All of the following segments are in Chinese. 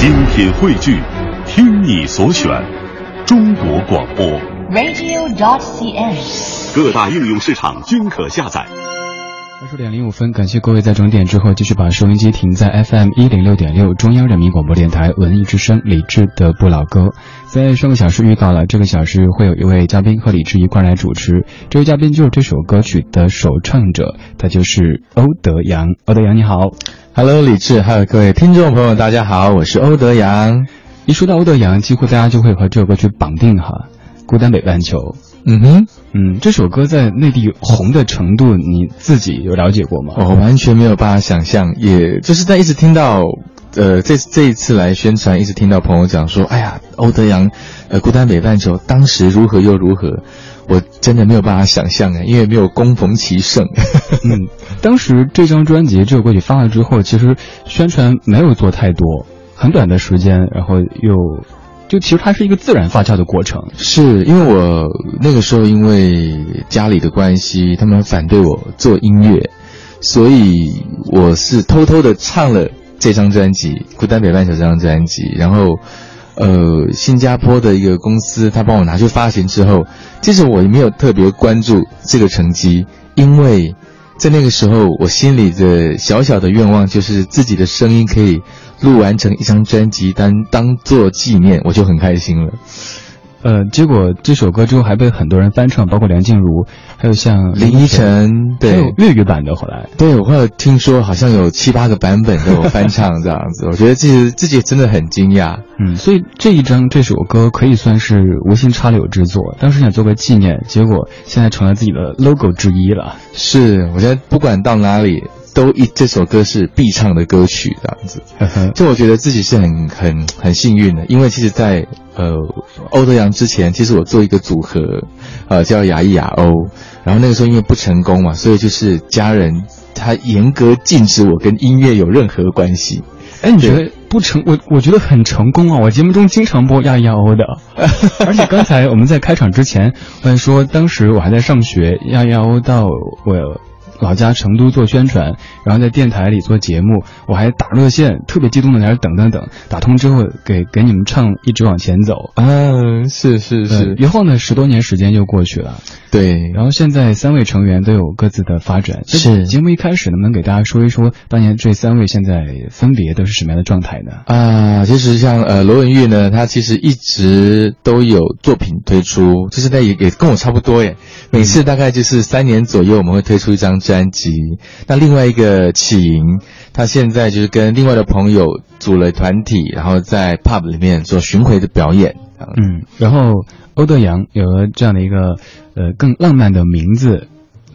精品汇聚，听你所选，中国广播。radio.dot.cn，。各大应用市场均可下载。二十点零五分，感谢各位在整点之后继续把收音机停在 FM 一零六点六中央人民广播电台文艺之声李志的不老歌。在上个小时预告了，这个小时会有一位嘉宾和李志一块来主持。这位嘉宾就是这首歌曲的首唱者，他就是欧德阳。欧德阳你好，Hello，李志，还有各位听众朋友，大家好，我是欧德阳。一说到欧德阳，几乎大家就会和这首歌曲绑定哈，《孤单北半球》。嗯哼，嗯，这首歌在内地红的程度，你自己有了解过吗？我完全没有办法想象，也就是在一直听到，呃，这这一次来宣传，一直听到朋友讲说，哎呀，欧德阳，呃，孤单北半球当时如何又如何，我真的没有办法想象哎，因为没有恭逢其盛。嗯，当时这张专辑这首歌曲发了之后，其实宣传没有做太多，很短的时间，然后又。就其实它是一个自然发酵的过程，是因为我那个时候因为家里的关系，他们反对我做音乐，所以我是偷偷的唱了这张专辑《孤单北半球》这张专辑，然后，呃，新加坡的一个公司他帮我拿去发行之后，其实我也没有特别关注这个成绩，因为在那个时候我心里的小小的愿望就是自己的声音可以。录完成一张专辑单当做纪念，我就很开心了。呃，结果这首歌之后还被很多人翻唱，包括梁静茹，还有像林依晨，对，还有粤语版的。后来，对我后来听说好像有七八个版本都有翻唱这样子，我觉得自己自己真的很惊讶。嗯，所以这一张这首歌可以算是无心插柳之作，当时想做个纪念，结果现在成了自己的 logo 之一了。是，我觉得不管到哪里。都一这首歌是必唱的歌曲，这样子，就我觉得自己是很很很幸运的，因为其实，在呃欧德阳之前，其实我做一个组合，呃叫雅艺雅欧，然后那个时候因为不成功嘛，所以就是家人他严格禁止我跟音乐有任何关系。哎，你觉得不成？我我觉得很成功啊！我节目中经常播亚亚欧的，而且刚才我们在开场之前，我还说当时我还在上学，亚亚欧到我。老家成都做宣传，然后在电台里做节目，我还打热线，特别激动的在那等等等，打通之后给给你们唱，一直往前走。啊，是是是。以后呢，十多年时间就过去了。对。然后现在三位成员都有各自的发展。是。节目一开始能不能给大家说一说当年这三位现在分别都是什么样的状态呢？啊，其实像呃罗文玉呢，他其实一直都有作品推出，就是在也也跟我差不多耶。每次大概就是三年左右，我们会推出一张专辑。那另外一个启莹，他现在就是跟另外的朋友组了团体，然后在 pub 里面做巡回的表演。嗯，然后欧德阳有了这样的一个呃更浪漫的名字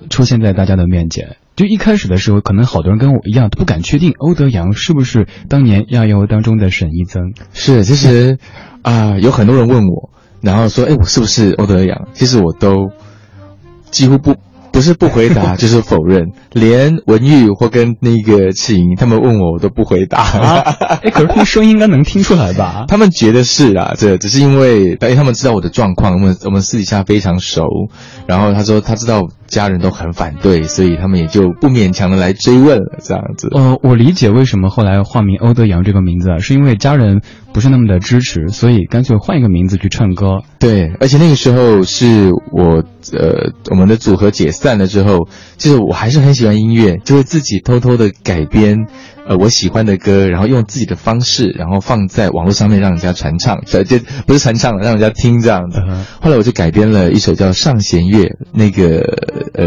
出现在大家的面前。就一开始的时候，可能好多人跟我一样都不敢确定欧德阳是不是当年亚游当中的沈一增。是，其实啊，有很多人问我，然后说，哎，我是不是欧德阳？其实我都几乎不。不是不回答，就是否认。连文玉或跟那个赤莹，他们问我，我都不回答。哎，可是他们声音应该能听出来吧？他们觉得是啊，这只是因为，因为他们知道我的状况，我们我们私底下非常熟。然后他说他知道家人都很反对，所以他们也就不勉强的来追问了，这样子。呃，我理解为什么后来化名欧德阳这个名字啊，是因为家人不是那么的支持，所以干脆换一个名字去唱歌。对，而且那个时候是我呃我们的组合解散。散了之后，就是我还是很喜欢音乐，就会自己偷偷的改编，呃，我喜欢的歌，然后用自己的方式，然后放在网络上面让人家传唱，这这不是传唱了，让人家听这样子。后来我就改编了一首叫《上弦月》，那个呃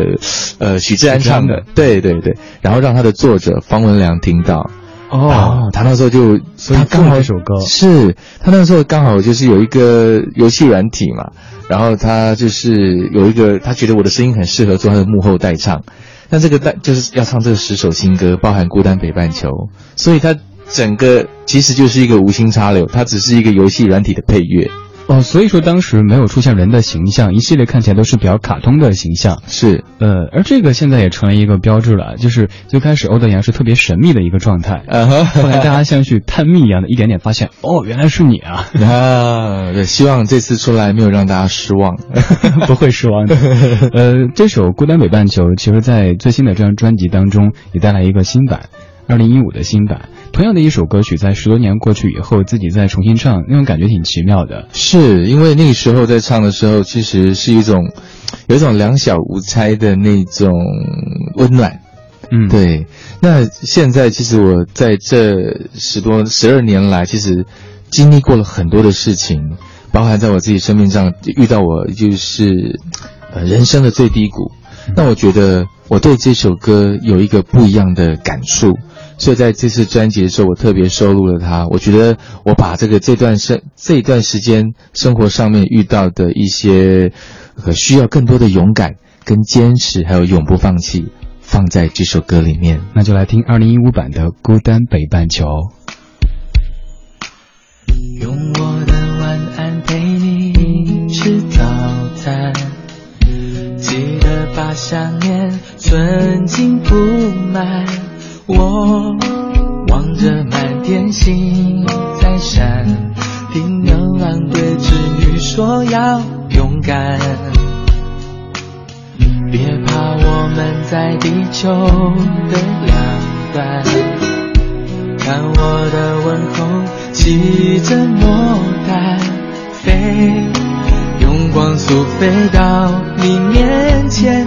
呃许志安唱的，对对对，然后让他的作者方文良听到。哦，他那时候就他刚好一首歌。是他那时候刚好就是有一个游戏软体嘛，然后他就是有一个他觉得我的声音很适合做他的幕后代唱，那这个代就是要唱这十首新歌，包含《孤单北半球》，所以他整个其实就是一个无心插柳，它只是一个游戏软体的配乐。哦，所以说当时没有出现人的形象，一系列看起来都是比较卡通的形象。是，呃，而这个现在也成了一个标志了，就是最开始欧德阳是特别神秘的一个状态，啊后来大家像去探秘一样的，一点点发现，哦，原来是你啊！啊，对，希望这次出来没有让大家失望，不会失望的。呃，这首《孤单北半球》其实在最新的这张专辑当中也带来一个新版。二零一五的新版。同样的一首歌曲，在十多年过去以后，自己再重新唱，那种感觉挺奇妙的。是因为那个时候在唱的时候，其实是一种有一种两小无猜的那种温暖。嗯，对。那现在其实我在这十多十二年来，其实经历过了很多的事情，包含在我自己生命上遇到我就是呃人生的最低谷。那我觉得我对这首歌有一个不一样的感触，所以在这次专辑的时候，我特别收录了它。我觉得我把这个这段生这一段时间生活上面遇到的一些和需要更多的勇敢、跟坚持，还有永不放弃。放在这首歌里面，那就来听二零一五版的《孤单北半球》。用我的晚安陪你吃早餐，记得把想念存进不满。我望着满天星在闪，听牛郎对织女说要勇敢。别怕，我们在地球的两端。看我的问候，骑着魔毯飞，用光速飞到你面前，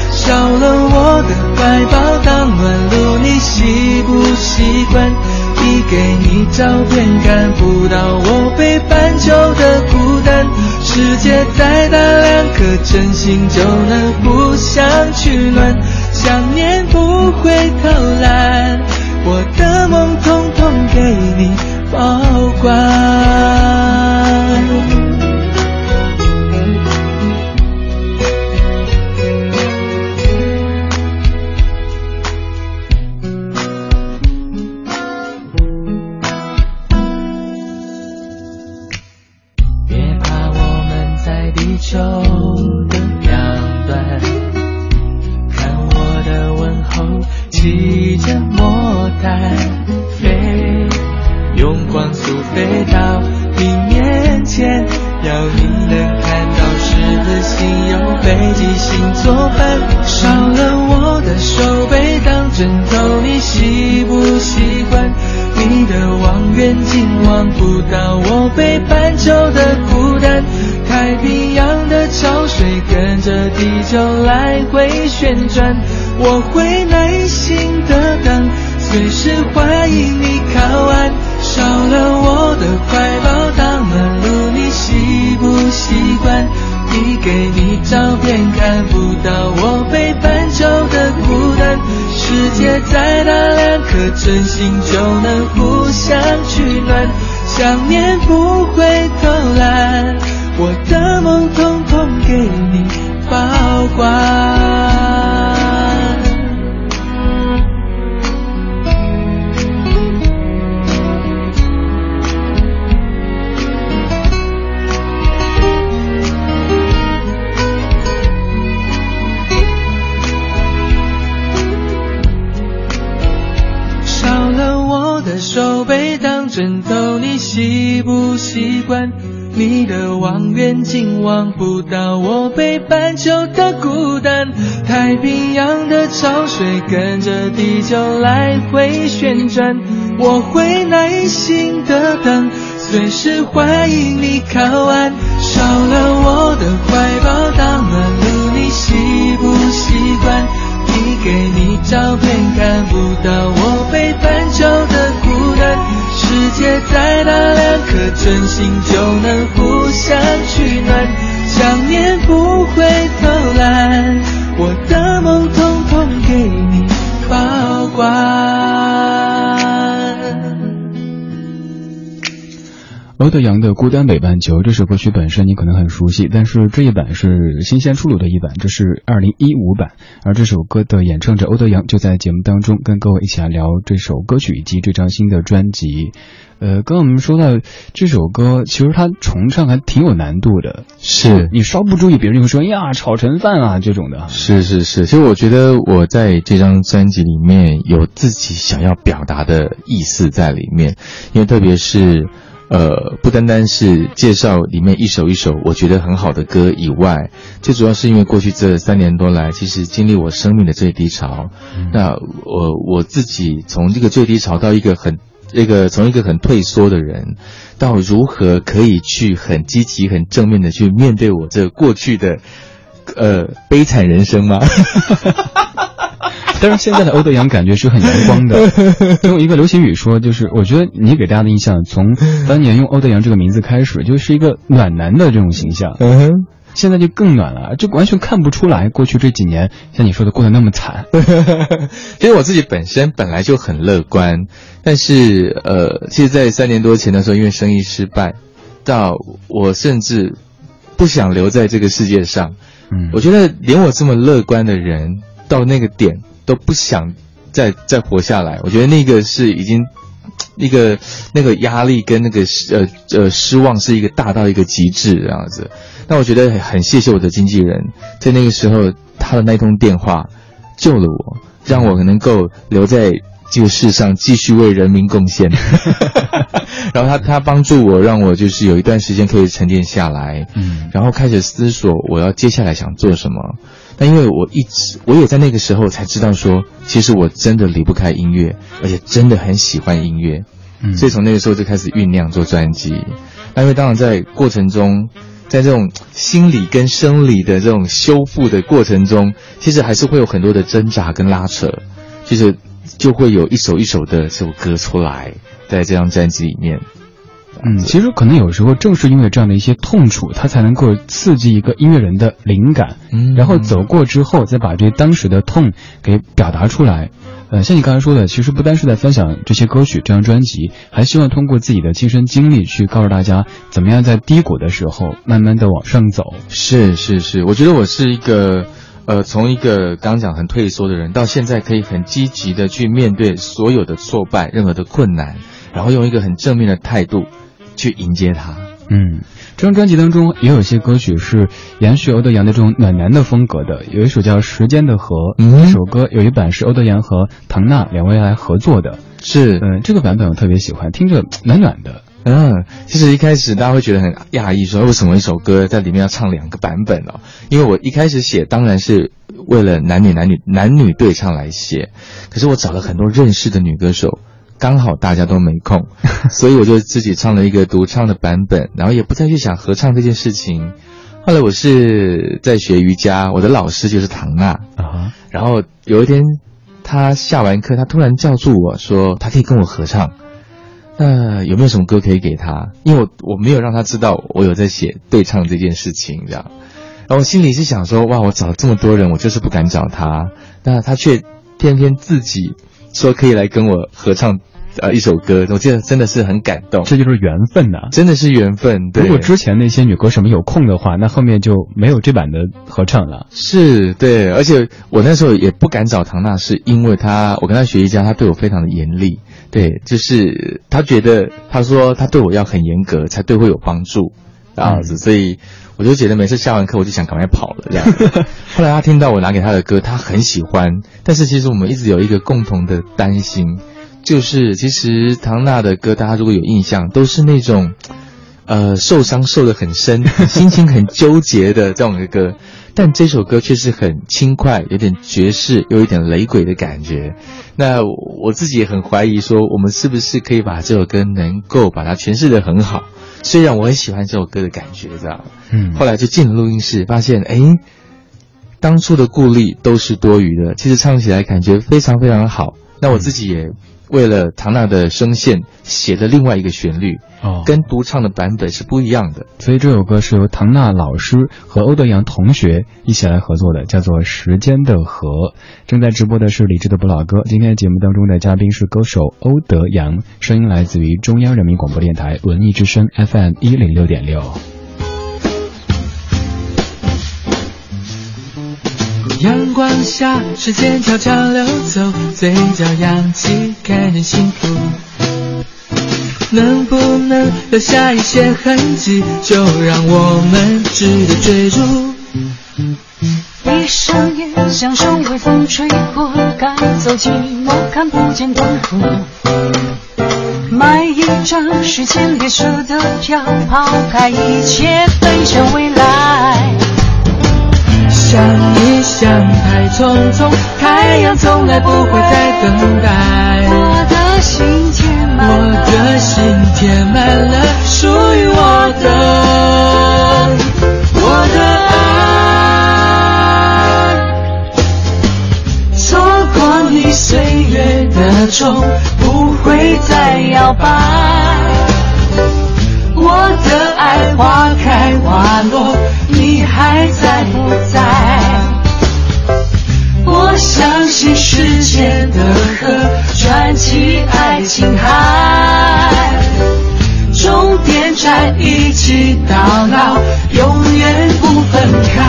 少了我的怀抱当暖炉，你习不习惯？寄给你照片，看不到我北半球的孤单。世界再大，两颗真心就能互相取暖。想念不会偷懒，我的梦统统给你保管。不到我北半球的孤单，太平洋的潮水跟着地球来回旋转，我会耐心的等，随时欢迎你靠岸，少了我的怀抱当暖炉，你习不习惯，递给你照片，看不到我北半球的孤单，世界再大，两颗真心就能。想念不太平洋的潮水跟着地球来回旋转，我会耐心的等，随时欢迎你靠岸。少了我的怀抱当暖炉，你习不习惯？递给你照片，看不到我北半球的孤单。世界再大，两颗真心就能互相取暖。想念不会偷懒，欧德阳的《孤单北半球》这首歌曲本身你可能很熟悉，但是这一版是新鲜出炉的一版，这是二零一五版。而这首歌的演唱者欧德阳就在节目当中跟各位一起来聊这首歌曲以及这张新的专辑。呃，刚刚我们说到这首歌，其实它重唱还挺有难度的。是你稍不注意，别人就会说：“哎呀，炒成饭啊！”这种的。是是是，其实我觉得我在这张专辑里面有自己想要表达的意思在里面，因为特别是。呃，不单单是介绍里面一首一首我觉得很好的歌以外，最主要是因为过去这三年多来，其实经历我生命的最低潮，那我我自己从这个最低潮到一个很一个从一个很退缩的人，到如何可以去很积极、很正面的去面对我这过去的呃悲惨人生吗？但是现在的欧德阳感觉是很阳光的。用一个流行语说，就是我觉得你给大家的印象，从当年用欧德阳这个名字开始，就是一个暖男的这种形象。嗯哼，现在就更暖了，就完全看不出来过去这几年像你说的过得那么惨。其实我自己本身本来就很乐观，但是呃，其实，在三年多前的时候，因为生意失败，到我甚至不想留在这个世界上。嗯，我觉得连我这么乐观的人，到那个点。都不想再再活下来，我觉得那个是已经，那个那个压力跟那个呃呃失望是一个大到一个极致这样子。那我觉得很谢谢我的经纪人，在那个时候他的那通电话救了我，让我能够留在这个世上继续为人民贡献。然后他他帮助我，让我就是有一段时间可以沉淀下来，嗯，然后开始思索我要接下来想做什么。但因为我一直，我也在那个时候才知道说，其实我真的离不开音乐，而且真的很喜欢音乐，嗯，所以从那个时候就开始酝酿做专辑。那因为当然在过程中，在这种心理跟生理的这种修复的过程中，其实还是会有很多的挣扎跟拉扯，其实就会有一首一首的这首歌出来，在这张专辑里面。嗯，其实可能有时候正是因为这样的一些痛楚，它才能够刺激一个音乐人的灵感，嗯，然后走过之后，再把这当时的痛给表达出来。呃，像你刚才说的，其实不单是在分享这些歌曲、这张专辑，还希望通过自己的亲身经历去告诉大家，怎么样在低谷的时候慢慢的往上走。是是是，我觉得我是一个，呃，从一个刚讲很退缩的人，到现在可以很积极的去面对所有的挫败、任何的困难，然后用一个很正面的态度。去迎接他。嗯，这张专辑当中也有些歌曲是延续欧德阳的这种暖男的风格的，有一首叫《时间的河》，嗯这首歌有一版是欧德阳和唐娜两位来合作的，是，嗯，这个版本我特别喜欢，听着暖暖的。嗯，其实一开始大家会觉得很讶异，说为什么一首歌在里面要唱两个版本哦？因为我一开始写当然是为了男女男女男女对唱来写，可是我找了很多认识的女歌手。刚好大家都没空，所以我就自己唱了一个独唱的版本，然后也不再去想合唱这件事情。后来我是在学瑜伽，我的老师就是唐娜啊。然后有一天，他下完课，他突然叫住我说，他可以跟我合唱。那有没有什么歌可以给他？因为我我没有让他知道我有在写对唱这件事情，这样。然后我心里是想说，哇，我找了这么多人，我就是不敢找他，那他却偏偏自己说可以来跟我合唱。呃，一首歌，我记得真的是很感动，这就是缘分呐，真的是缘分。如果之前那些女歌手们有空的话，那后面就没有这版的合唱了。是对，而且我那时候也不敢找唐娜，是因为她，我跟她学瑜伽，她对我非常的严厉。对，就是他觉得，他说他对我要很严格，才对会有帮助，这样子。所以我就觉得每次下完课，我就想赶快跑了这样。后来他听到我拿给他的歌，他很喜欢，但是其实我们一直有一个共同的担心。就是其实唐娜的歌，大家如果有印象，都是那种，呃，受伤受得很深，心情很纠结的这种的歌。但这首歌却是很轻快，有点爵士，又有点雷鬼的感觉。那我自己也很怀疑，说我们是不是可以把这首歌能够把它诠释的很好？虽然我很喜欢这首歌的感觉，这样。嗯。后来就进了录音室，发现，哎，当初的顾虑都是多余的。其实唱起来感觉非常非常好。那我自己也。为了唐娜的声线写的另外一个旋律，哦，跟独唱的版本是不一样的。所以这首歌是由唐娜老师和欧德阳同学一起来合作的，叫做《时间的河》。正在直播的是李志的不老歌。今天节目当中的嘉宾是歌手欧德阳，声音来自于中央人民广播电台文艺之声 FM 一零六点六。阳光下，时间悄悄流走，嘴角扬起，看见幸福。能不能留下一些痕迹，就让我们值得追逐。闭上眼，享受微风吹过，赶走寂寞，看不见痛苦。买一张时间列车的票，抛开一切，奔向未来。想一想，太匆匆，太阳从来不会再等待。我的心填满我，的心填满了属于我的，我的爱。错过你岁月的钟，不会再摇摆。我的爱花开花落，你还在不在？我相信时间的河，传奇爱情海，终点站一起到老，永远不分开。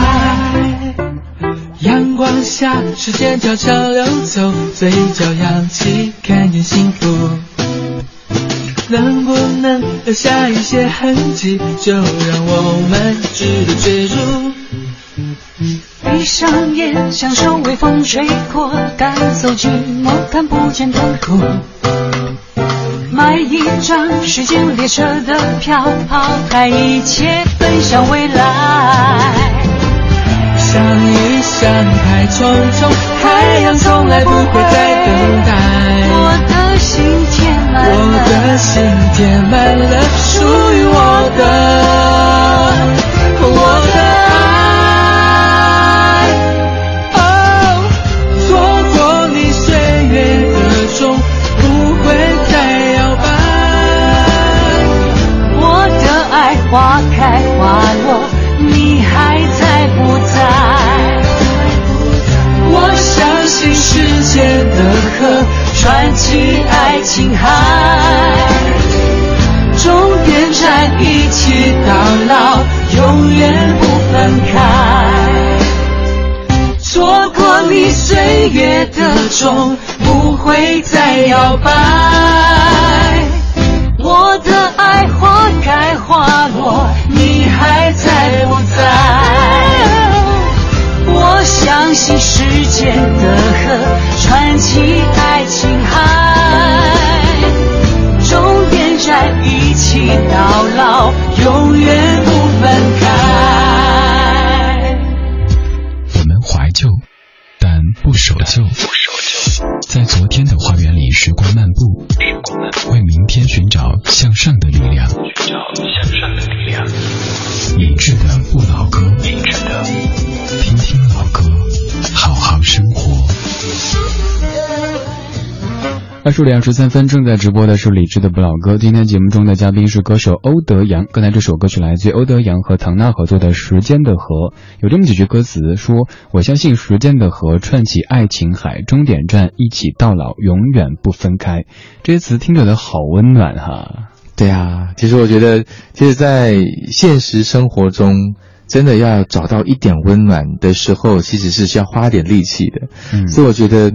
阳光下，时间悄悄流走，嘴角扬起，看见幸福。能不能留下一些痕迹，就让我们值得追逐。闭上眼，享受微风吹过，赶走寂寞，看不见痛苦。买一张时间列车的票，抛开一切，奔向未来。想一想，太匆匆，太阳从来不会再月的钟，不会再摇摆。我的爱花开花落，你还在不在？我相信时间的河，穿起爱情海，终点站一起到老，永远二十五点二十三分正在直播的是李志的不老歌。今天节目中的嘉宾是歌手欧德阳。刚才这首歌曲来自于欧德阳和唐娜合作的《时间的河》，有这么几句歌词说：“我相信时间的河串起爱情海，终点站一起到老，永远不分开。”这些词听着都好温暖哈。对啊，其实我觉得，其实，在现实生活中，真的要找到一点温暖的时候，其实是需要花点力气的。嗯所以我觉得，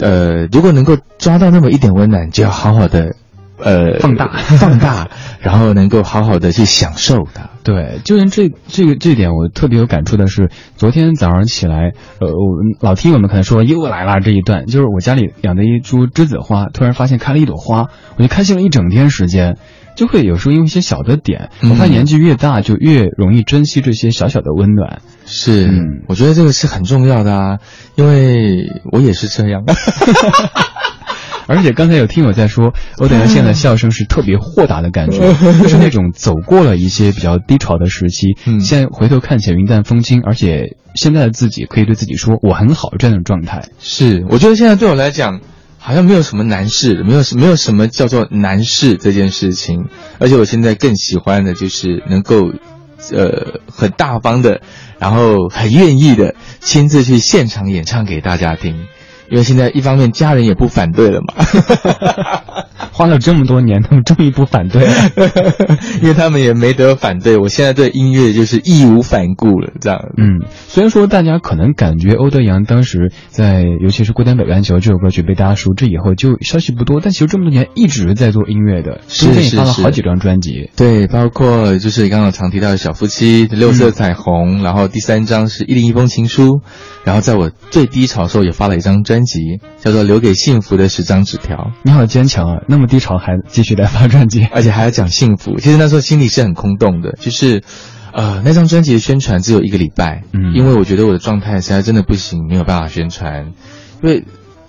呃，如果能够抓到那么一点温暖，就要好好的，呃，放大放大，然后能够好好的去享受它。对，就连这这个这点，我特别有感触的是，昨天早上起来，呃，我们老听友们可能说又来了这一段，就是我家里养的一株栀子花，突然发现开了一朵花，我就开心了一整天时间。就会有时候因为一些小的点，我发现嗯年纪越大，就越容易珍惜这些小小的温暖。是，嗯我觉得这个是很重要的啊，因为我也是这样。而且刚才有听友在说，欧德阳现在笑声是特别豁达的感觉，就是那种走过了一些比较低潮的时期，嗯现在回头看起来云淡风轻，而且现在的自己可以对自己说我很好这样的状态。是，我觉得现在对我来讲，好像没有什么难事，没有没有什么叫做难事这件事情。而且我现在更喜欢的就是能够，呃，很大方的，然后很愿意的亲自去现场演唱给大家听。因为现在一方面家人也不反对了嘛，花了这么多年，他们终于不反对了，因为他们也没得反对。我现在对音乐就是义无反顾了，这样。嗯，虽然说大家可能感觉欧德阳当时在，尤其是《孤单北半球》这首歌曲被大家熟知以后，就消息不多，但其实这么多年一直在做音乐的，是是发了好几张专辑。对，包括就是刚刚常提到的小夫妻、六色彩虹，然后第三张是一零一封情书，然后在我最低潮的时候也发了一张专辑，叫做《留给幸福的十张纸条》。你好坚强啊，那么低潮还继续来发专辑，而且还要讲幸福。其实那时候心里是很空洞的，就是，呃，那张专辑的宣传只有一个礼拜，嗯，因为我觉得我的状态实在真的不行，没有办法宣传，因为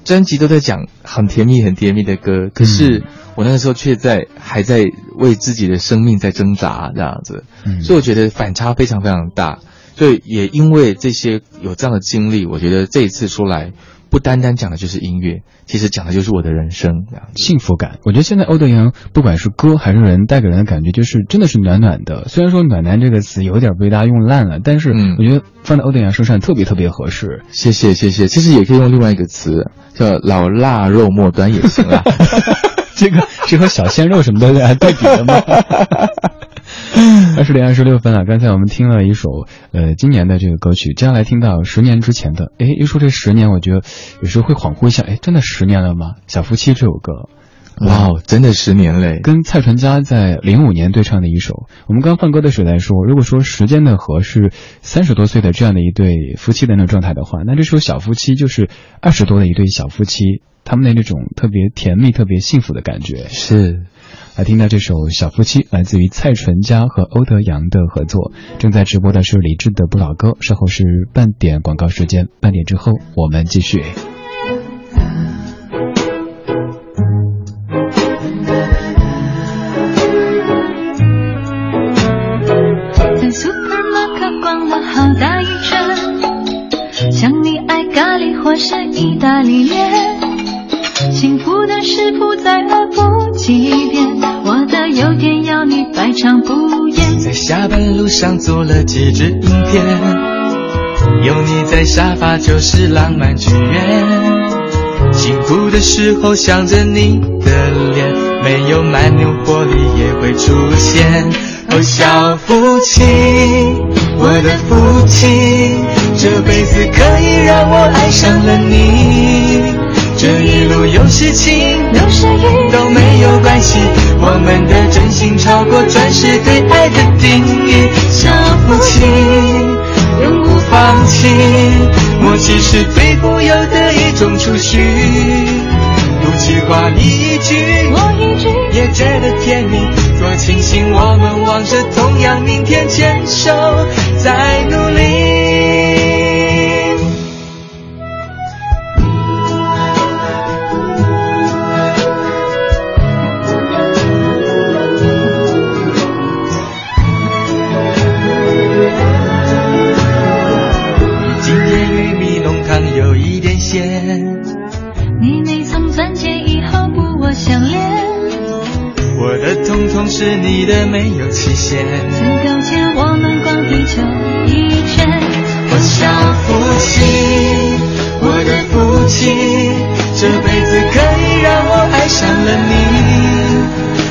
专辑都在讲很甜蜜、很甜蜜的歌，可是我那个时候却在还在为自己的生命在挣扎这样子，所以我觉得反差非常非常大。所以也因为这些有这样的经历，我觉得这一次出来。不单单讲的就是音乐，其实讲的就是我的人生，幸福感。我觉得现在欧德阳不管是歌还是人，带给人的感觉就是真的是暖暖的。虽然说“暖男”这个词有点被大家用烂了，但是我觉得放在欧德阳身上特别特别合适。谢谢谢谢，其实也可以用另外一个词叫“老腊肉末端”也行啊。这个是和小鲜肉什么的来对比的吗？二十点二十六分了，刚才我们听了一首呃今年的这个歌曲，接下来听到十年之前的。哎，一说这十年，我觉得有时候会恍惚一下，哎，真的十年了吗？小夫妻这首歌，哇，真的十年嘞！跟蔡淳佳在零五年对唱的一首。我们刚放歌的时候来说，如果说时间的河是三十多岁的这样的一对夫妻的那种状态的话，那这首小夫妻就是二十多的一对小夫妻，他们的那种特别甜蜜、特别幸福的感觉是。来听到这首《小夫妻》，来自于蔡淳佳和欧德阳的合作。正在直播的是李志的不老歌，稍后是半点广告时间，半点之后我们继续。在 supermarket 逛了好大一圈，想你爱咖喱或是意大利面。幸福的食谱再来不及变，我的优点要你百尝不厌。在下班路上做了几支影片，有你在沙发就是浪漫剧院。辛苦的时候想着你的脸，没有蛮牛活力也会出现。哦，小夫妻，我的夫妻，这辈子可以让我爱上了你。这一路有事情，有时雨都没有关系。我们的真心超过钻石对爱的定义。小夫妻永不放弃，默契是最富有的一种储蓄。不计划你一句，我一句，也觉得甜蜜。多庆幸我们望着同样明天，牵手在努力。有期限。最高钱我们逛地球一圈。我小夫妻，我的夫妻，这辈子可以让我爱上了你。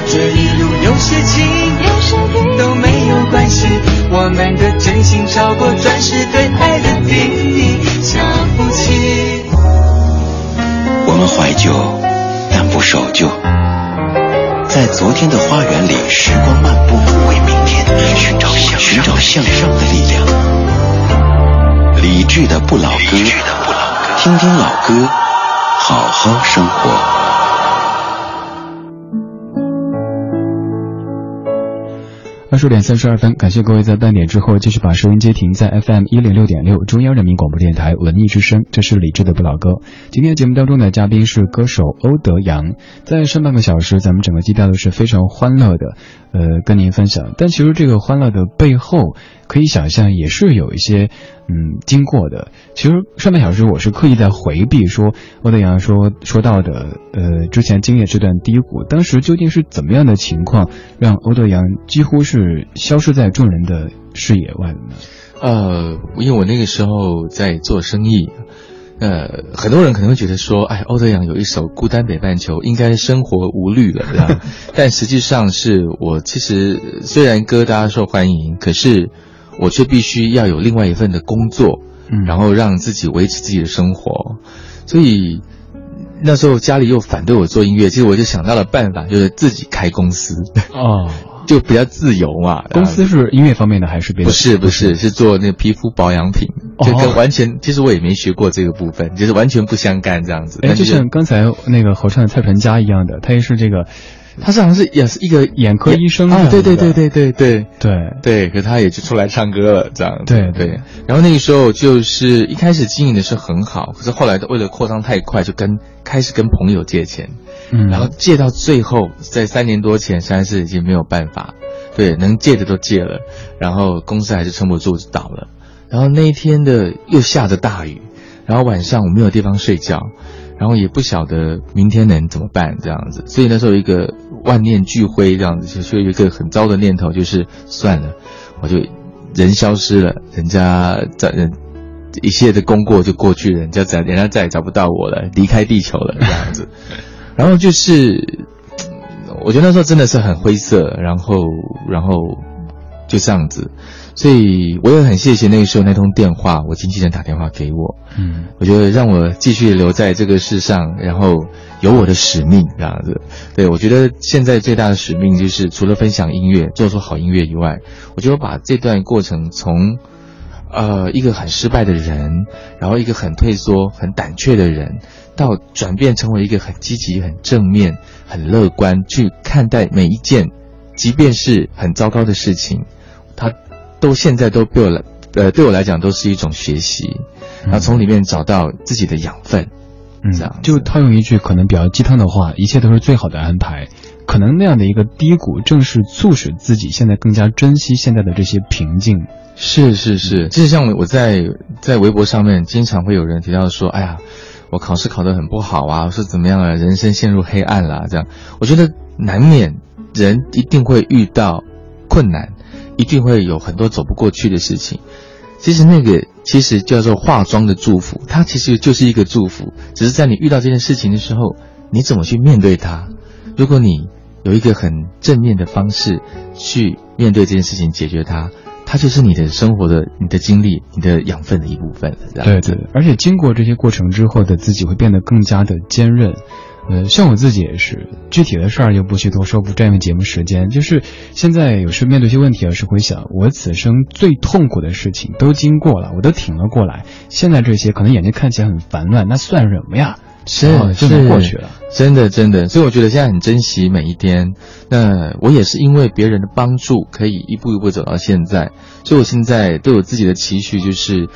这一路有事情，有时雨都没有关系。我们的真心超过钻石对爱的定义。小夫妻。我们怀旧，但不守旧。在昨天的花园里，时光漫步，寻找向寻找向上的力量。理智的不老歌，听听老歌，好好生活。二十点三十二分，感谢各位在半点之后继续把收音机停在 FM 一零六点六中央人民广播电台文艺之声，这是李志的不老歌。今天节目当中的嘉宾是歌手欧德阳，在上半个小时咱们整个基调都是非常欢乐的，呃，跟您分享。但其实这个欢乐的背后。可以想象，也是有一些，嗯，经过的。其实上半小时我是刻意在回避说欧德阳说说到的，呃，之前经历这段低谷，当时究竟是怎么样的情况，让欧德阳几乎是消失在众人的视野外？呃，因为我那个时候在做生意，呃，很多人可能会觉得说，哎，欧德阳有一首《孤单北半球》，应该生活无虑了。但实际上是我其实虽然歌大家受欢迎，可是我却必须要有另外一份的工作，嗯然后让自己维持自己的生活。所以那时候家里又反对我做音乐，其实我就想到了办法，就是自己开公司，哦，就比较自由嘛。公司是音乐方面的还是别的？不是不是，是做那个皮肤保养品，哦就跟完全，其实我也没学过这个部分，就是完全不相干这样子。哎，就像刚才那个合唱的蔡淳佳一样的，他也是这个他是好像是也是一个眼科医生啊，对对对对对对。对。对，可他也就出来唱歌了这样。对对，然后那个时候就是一开始经营的是很好，可是后来为了扩张太快，就跟开始跟朋友借钱，嗯，然后借到最后，在三年多前，实在是已经没有办法，对，能借的都借了，然后公司还是撑不住就倒了。然后那一天的又下着大雨，然后晚上我没有地方睡觉，然后也不晓得明天能怎么办这样子，所以那时候有一个万念俱灰这样子，就就有一个很糟的念头，就是算了，我就人消失了，人家在人。一切的功过就过去了，人家再人家再也找不到我了，离开地球了这样子。然后就是，我觉得那时候真的是很灰色，然后 然后就这样子，所以我也很谢谢那个时候那通电话，我经纪人打电话给我，嗯。我觉得让我继续留在这个世上，然后有我的使命这样子。对我觉得现在最大的使命就是除了分享音乐、做出好音乐以外，我觉得把这段过程从呃一个很失败的人，然后一个很退缩、很胆怯的人，到转变成为一个很积极、很正面、很乐观去看待每一件，即便是很糟糕的事情，它都现在都对我来呃对我来讲都是一种学习，然后从里面找到自己的养分。嗯这样，就套用一句可能比较鸡汤的话，一切都是最好的安排。可能那样的一个低谷，正是促使自己现在更加珍惜现在的这些平静。是是是，就是像我在在微博上面经常会有人提到说，哎呀，我考试考得很不好啊，我是怎么样啊，人生陷入黑暗啦，这样，我觉得难免人一定会遇到困难，一定会有很多走不过去的事情。其实那个其实叫做化妆的祝福，它其实就是一个祝福，只是在你遇到这件事情的时候，你怎么去面对它。如果你有一个很正面的方式去面对这件事情，解决它，它就是你的生活的、你的经历、你的养分的一部分。对对，而且经过这些过程之后的自己会变得更加的坚韧。呃，像我自己也是，具体的事儿就不去多说，不占用节目时间。就是现在有时面对一些问题，而是回想我此生最痛苦的事情都经过了，我都挺了过来。现在这些可能眼睛看起来很烦乱，那算什么呀？是哦就能是过去了。真的真的，所以我觉得现在很珍惜每一天。那我也是因为别人的帮助，可以一步一步走到现在。所以我现在对我自己的期许就是，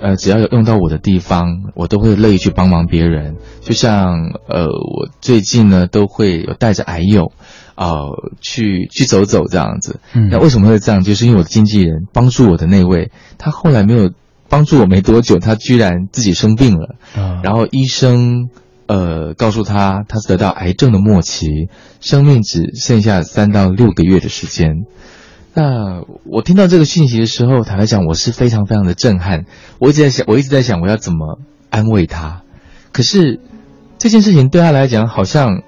呃，只要有用到我的地方，我都会乐意去帮忙别人。就像呃，我最近呢都会有带着癌友，呃，去去走走这样子。嗯那为什么会这样？就是因为我的经纪人帮助我的那位，他后来没有帮助我没多久，他居然自己生病了。啊，然后医生呃告诉他，他是得到癌症的末期，生命只剩下三到六个月的时间。那我听到这个讯息的时候，坦白讲，我是非常非常的震撼。我一直在想，我一直在想我要怎么安慰他。可是这件事情对他来讲，好像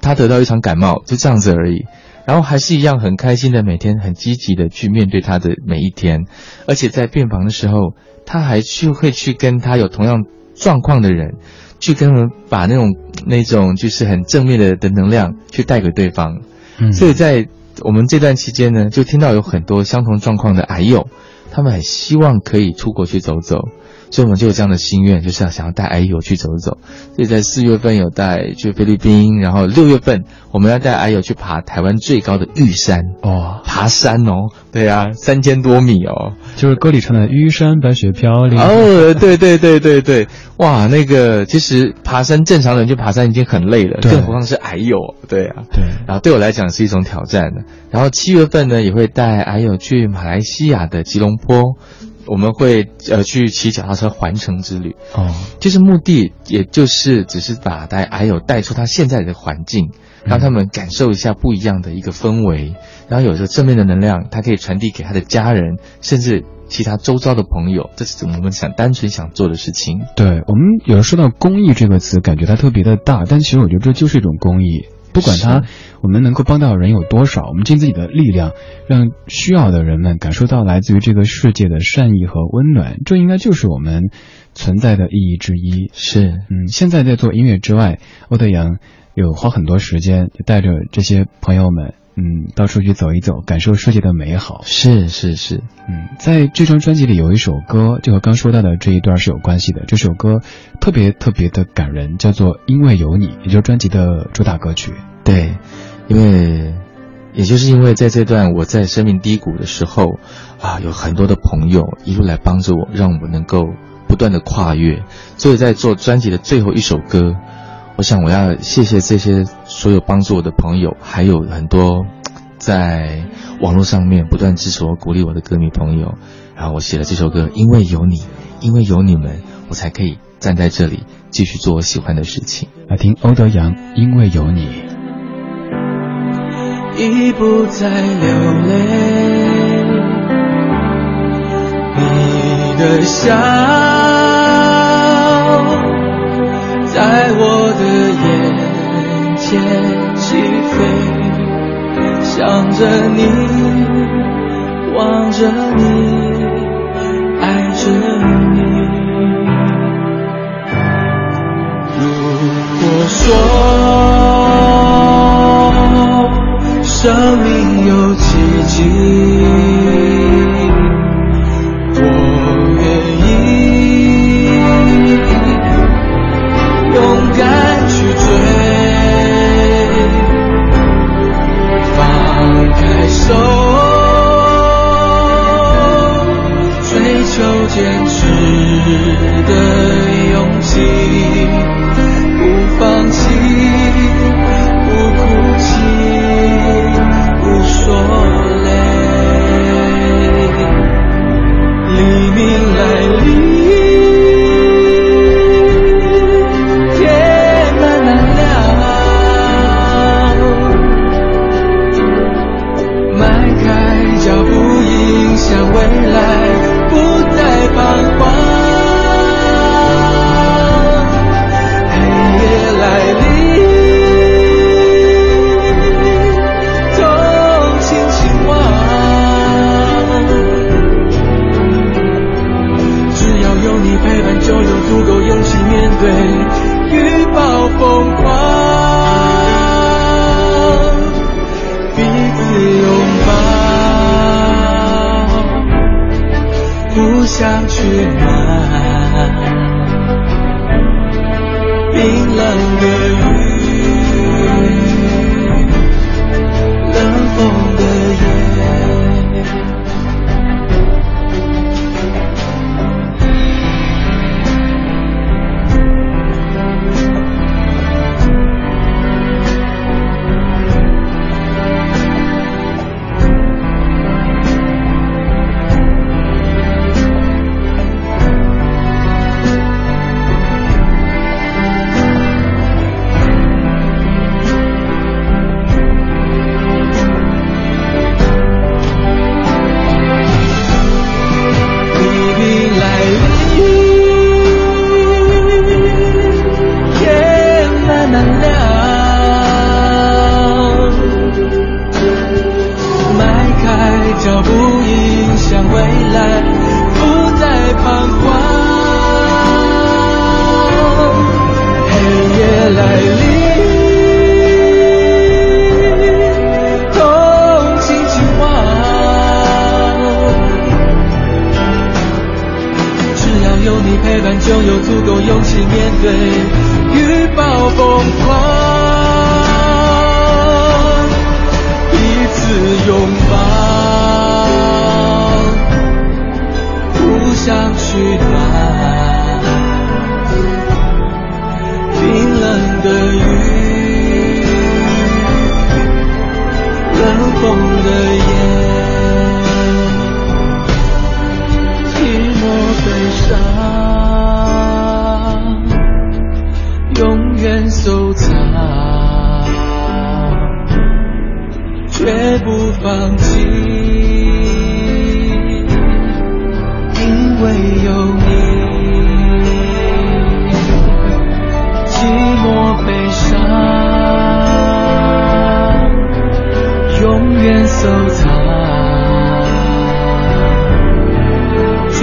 他得到一场感冒，就这样子而已。然后还是一样很开心的，每天很积极的去面对他的每一天，而且在病房的时候，他还去会去跟他有同样状况的人，去跟他们把那种那种就是很正面的的能量去带给对方。嗯所以在我们这段期间呢，就听到有很多相同状况的癌友，他们很希望可以出国去走走，所以我们就有这样的心愿，就是要想要带癌友去走走。所以在四月份有带去菲律宾，然后六月份我们要带癌友去爬台湾最高的玉山，哦，爬山哦，对啊，三千多米哦。就是歌里唱的“玉山白雪飘零”。哦，对对对对对，哇，那个其实爬山正常人去爬山已经很累了，更何况是癌友，对啊。对，然后对我来讲是一种挑战的。然后七月份呢，也会带癌友去马来西亚的吉隆坡，我们会呃去骑脚踏车环城之旅。哦，其实目的也就是只是把带还有带出他现在的环境，让他们感受一下不一样的一个氛围，然后有着正面的能量，他可以传递给他的家人，甚至其他周遭的朋友。这是我们想单纯想做的事情。对我们有时说到公益这个词，感觉它特别的大，但其实我觉得这就是一种公益。不管它我们能够帮到人有多少，我们尽自己的力量，让需要的人们感受到来自于这个世界的善意和温暖，这应该就是我们存在的意义之一。是，嗯，现在在做音乐之外，欧德阳有花很多时间，带着这些朋友们，嗯，到处去走一走，感受世界的美好。是是是，嗯，在这张专辑里有一首歌，就和刚说到的这一段是有关系的。这首歌特别特别的感人，叫做《因为有你》，也就是专辑的主打歌曲。对，因为也就是因为在这段我在生命低谷的时候啊，有很多的朋友一路来帮助我，让我能够不断的跨越。所以在做专辑的最后一首歌，我想我要谢谢这些所有帮助我的朋友，还有很多在网络上面不断支持我、鼓励我的歌迷朋友。然后我写了这首歌，因为有你，因为有你们，我才可以站在这里继续做我喜欢的事情。来听欧德阳，因为有你。已不再流泪，你的笑在我的眼前起飞，想着你，望着你，爱着你。如果说。生命有奇迹，我愿意勇敢去追，放开手，追求坚持的勇气，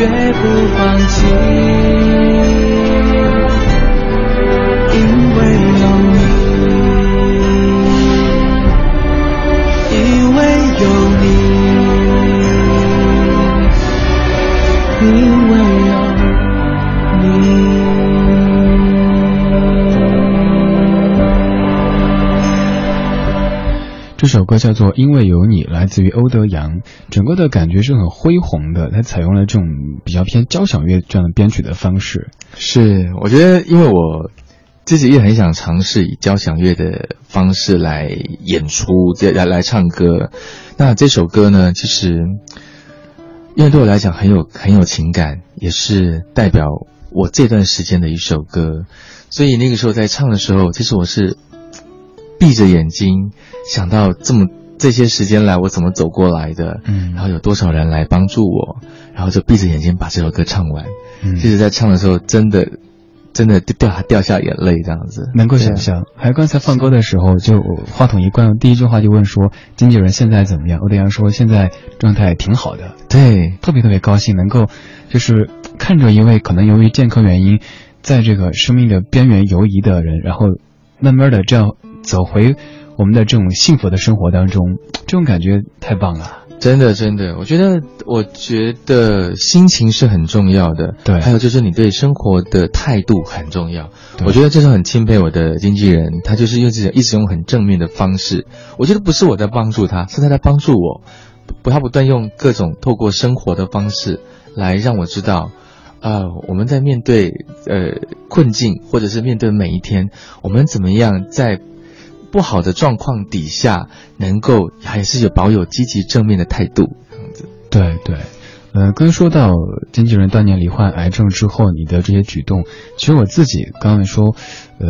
绝不放弃，这首歌叫做《因为有你》，来自于欧德阳，整个的感觉是很恢宏的，它采用了这种比较偏交响乐这样的编曲的方式。是，我觉得因为我自己也很想尝试以交响乐的方式来演出，这来来唱歌。那这首歌呢，其实因为对我来讲很有很有情感，也是代表我这段时间的一首歌，所以那个时候在唱的时候，其实我是闭着眼睛想到这么这些时间来我怎么走过来的，嗯然后有多少人来帮助我，然后就闭着眼睛把这首歌唱完。嗯其实，在唱的时候，真的真的掉下掉下眼泪这样子，能够想象。还有刚才放歌的时候，就话筒一关，第一句话就问说经纪人现在怎么样？欧德阳说现在状态挺好的，对，特别特别高兴，能够就是看着一位可能由于健康原因，在这个生命的边缘游移的人，然后慢慢的这样走回我们的这种幸福的生活当中，这种感觉太棒了。真的真的，我觉得我觉得心情是很重要的，对还有就是你对生活的态度很重要。我觉得这是很钦佩我的经纪人，他就是用这种一直用很正面的方式，我觉得不是我在帮助他，是他在帮助我，不，他不断用各种透过生活的方式来让我知道。呃，我们在面对呃困境，或者是面对每一天，我们怎么样在不好的状况底下，能够还是有保有积极正面的态度，这样子。对对，呃，刚说到经纪人当年罹患癌症之后，你的这些举动，其实我自己刚才说，呃，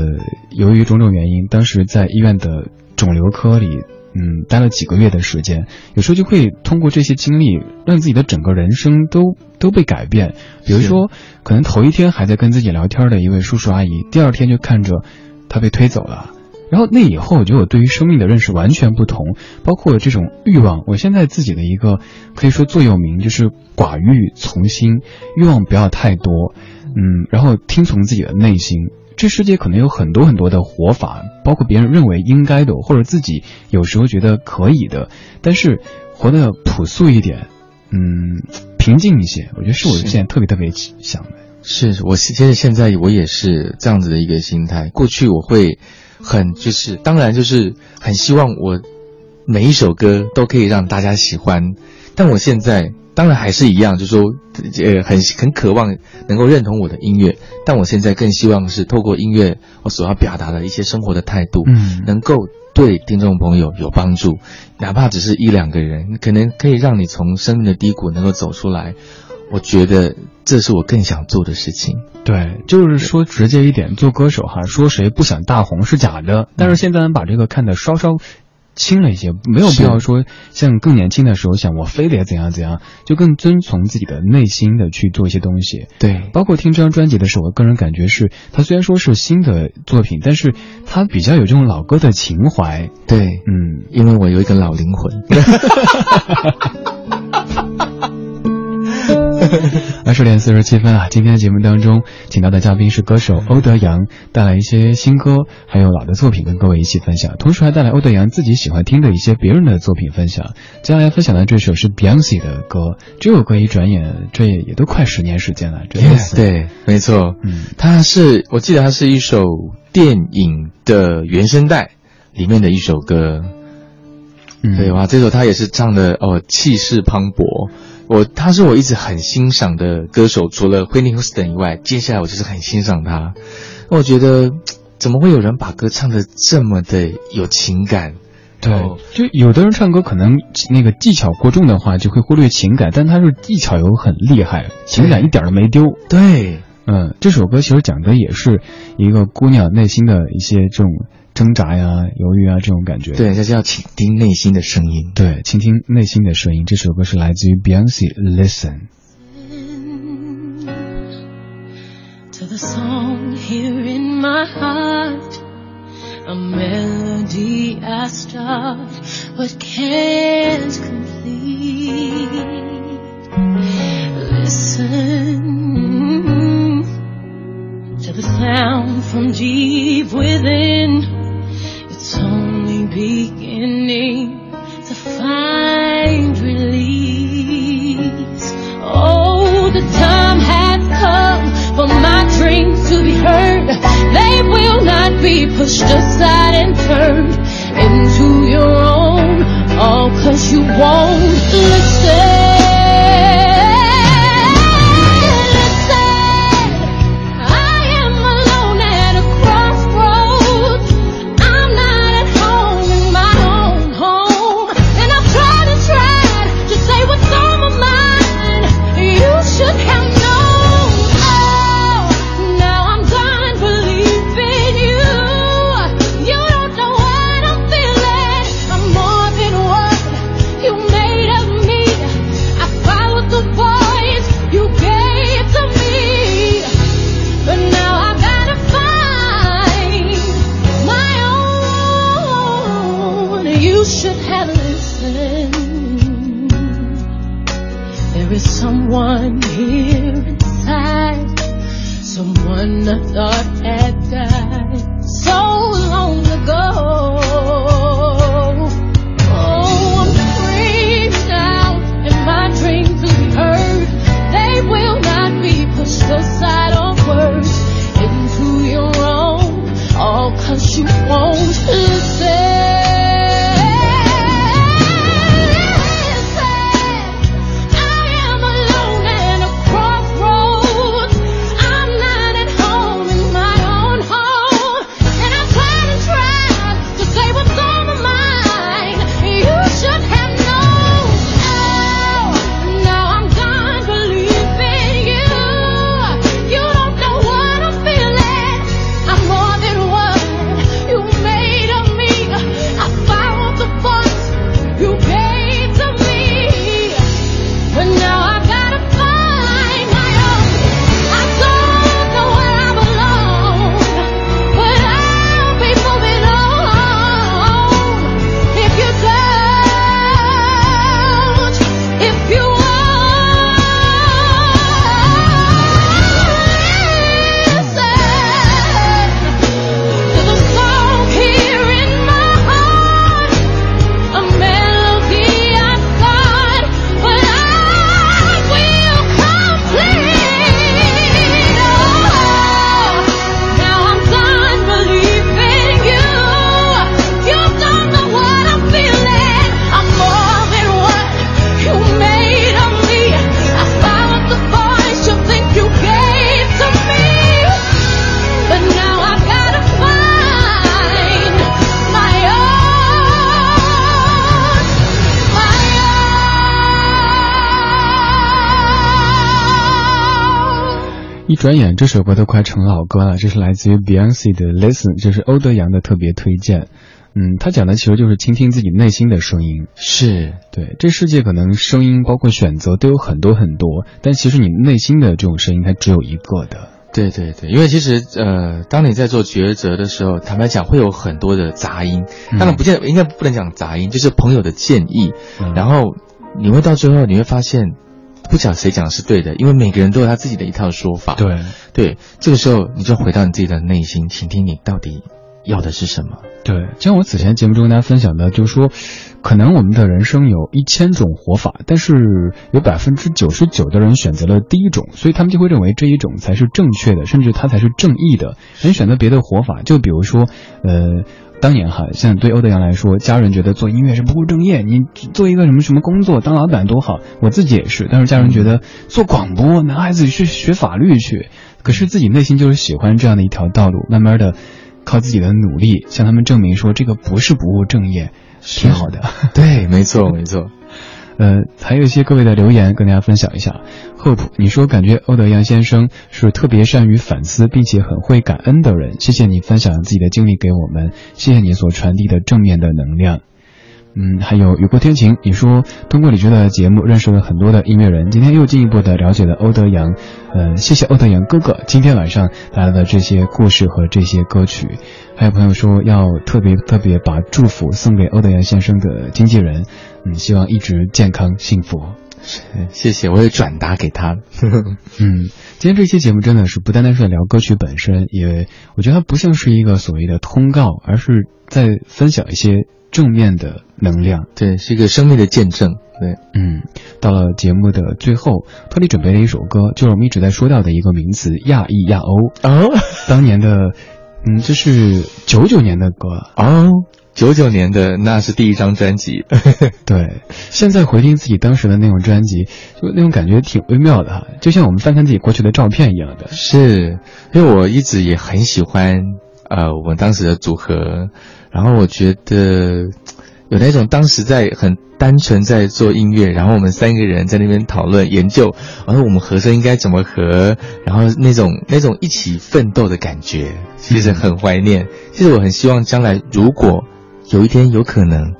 由于种种原因，当时在医院的肿瘤科里，嗯，待了几个月的时间，有时候就会通过这些经历，让自己的整个人生都都被改变。比如说，可能头一天还在跟自己聊天的一位叔叔阿姨，第二天就看着他被推走了。然后那以后，我觉得我对于生命的认识完全不同，包括这种欲望。我现在自己的一个可以说座右铭就是寡欲从心，欲望不要太多，嗯，然后听从自己的内心。这世界可能有很多很多的活法，包括别人认为应该的，或者自己有时候觉得可以的，但是活得朴素一点，嗯，平静一些，我觉得是我是现在特别特别想的。是我其实现在我也是这样子的一个心态。过去我会很就是，当然就是很希望我每一首歌都可以让大家喜欢，但我现在当然还是一样，就是说呃很很渴望能够认同我的音乐，但我现在更希望是透过音乐我所要表达的一些生活的态度，嗯能够对听众朋友有帮助，哪怕只是一两个人，可能可以让你从生命的低谷能够走出来。我觉得这是我更想做的事情。对，就是说直接一点，做歌手哈，说谁不想大红是假的，但是现在把这个看得稍稍轻了一些，没有必要说像更年轻的时候想我非得怎样怎样，就更遵从自己的内心的去做一些东西。对，包括听这张专辑的时候，我个人感觉是，它虽然说是新的作品，但是它比较有这种老歌的情怀。对，嗯，因为我有一个老灵魂。二十点四十七分啊！今天的节目当中请到的嘉宾是歌手欧德阳，带来一些新歌，还有老的作品跟各位一起分享，同时还带来欧德阳自己喜欢听的一些别人的作品分享。接下来分享的这首是 Beyonce 的歌，这首歌一转眼这也也都快十年时间了，这 Yes，对，没错，嗯，它是我记得它是一首电影的原声带里面的一首歌。嗯对哇，这首他也是唱的哦，气势磅礴。我他是我一直很欣赏的歌手，除了 Whitney Houston 以外，接下来我就是很欣赏他。我觉得怎么会有人把歌唱的这么的有情感？对哦，就有的人唱歌可能那个技巧过重的话，就会忽略情感，但他是技巧又很厉害，情感一点都没丢。对，嗯，这首歌其实讲的也是一个姑娘内心的一些这种挣扎呀、犹豫啊这种感觉。对，这叫倾听内心的声音。对，倾听内心的声音。这首歌是来自于 Beyonce Listen。 to the song here in my heart. A melody I start but can't complete. Listen to the sound from deep within. it's only beginning to find release. Oh, the time has come for my dreams to be heard. They will not be pushed aside and turned into your own. All cause you won't. Listen. 转眼，这首歌都快成老歌了。这是来自于 Beyonce 的 Listen，这是欧德阳的特别推荐。嗯，他讲的其实就是倾听自己内心的声音。是对，这世界可能声音包括选择都有很多很多，但其实你内心的这种声音它只有一个的。对对对，因为其实呃，当你在做抉择的时候，坦白讲会有很多的杂音，嗯当然不见应该不能讲杂音，就是朋友的建议，嗯然后你会到最后你会发现，不晓得谁讲的是对的，因为每个人都有他自己的一套说法。对，对，这个时候你就回到你自己的内心，倾听你到底要的是什么。对，就像我此前节目中跟大家分享的，就是说，可能我们的人生有一千种活法，但是有百分之九十九的人选择了第一种，所以他们就会认为这一种才是正确的，甚至它才是正义的。人选择别的活法，就比如说，呃。当年哈，像对欧德阳来说，家人觉得做音乐是不务正业，你做一个什么什么工作，当老板多好。我自己也是，但是家人觉得做广播，男孩子去学法律去。可是自己内心就是喜欢这样的一条道路，慢慢的靠自己的努力向他们证明说这个不是不务正业，挺好的。对，没错没错。呃，还有一些各位的留言跟大家分享一下。Hope，你说感觉欧德阳先生是特别善于反思，并且很会感恩的人。谢谢你分享自己的经历给我们，谢谢你所传递的正面的能量。嗯，还有雨过天晴，你说通过李哲的节目认识了很多的音乐人，今天又进一步的了解了欧德阳，呃，谢谢欧德阳哥哥今天晚上带来的这些故事和这些歌曲。还有朋友说要特别特别把祝福送给欧德阳先生的经纪人，嗯，希望一直健康幸福。谢谢，我也转达给他。嗯，今天这期节目真的是不单单是聊歌曲本身，也我觉得它不像是一个所谓的通告，而是在分享一些正面的能量。对，是一个生命的见证。对，嗯，到了节目的最后，托尼准备了一首歌，就是我们一直在说到的一个名词——亚裔亚欧。哦，当年的，嗯，这是九九年的歌哦。九九年的那是第一张专辑，对。现在回听自己当时的那种专辑，就那种感觉挺微妙的哈，就像我们翻看自己过去的照片一样的。是，因为我一直也很喜欢，呃，我们当时的组合，然后我觉得有那种当时在很单纯在做音乐，然后我们三个人在那边讨论研究，然后我们和声应该怎么和，然后那种那种一起奋斗的感觉，其实很怀念。其实我很希望将来如果。有一天有可能，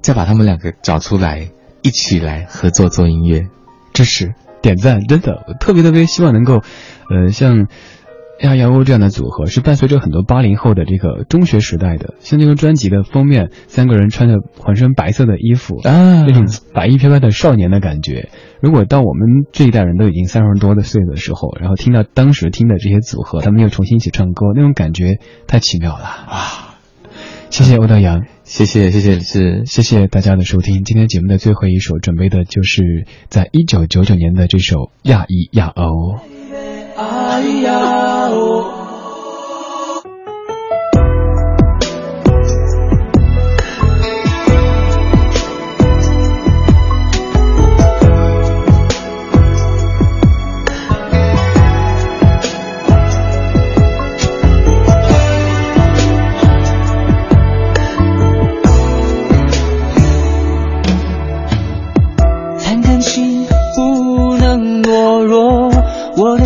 再把他们两个找出来，一起来合作做音乐，支持点赞，真的我特别特别希望能够，呃，像亚亚欧这样的组合，是伴随着很多八零后的这个中学时代的，像这个专辑的封面，三个人穿着浑身白色的衣服啊，那种白衣飘飘的少年的感觉。如果到我们这一代人都已经三十多的岁的时候，然后听到当时听的这些组合，他们又重新一起唱歌，那种感觉太奇妙了啊！谢谢欧德阳，谢谢谢谢是谢谢大家的收听。今天节目的最后一首准备的就是在一九九九年的这首《亚裔亚欧》。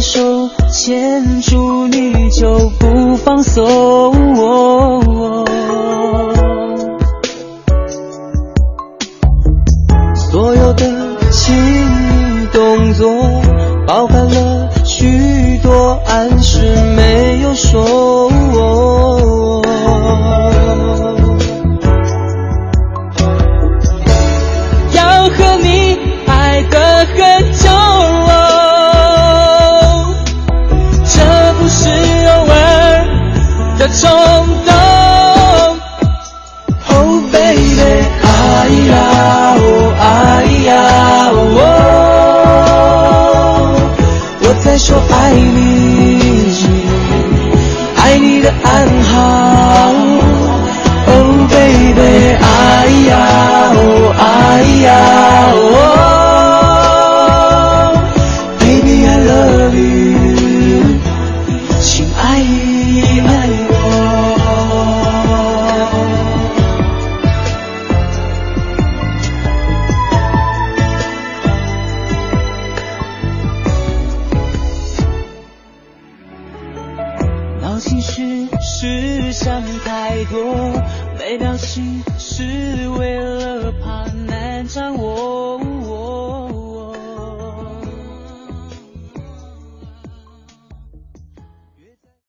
手牵住你就不放松，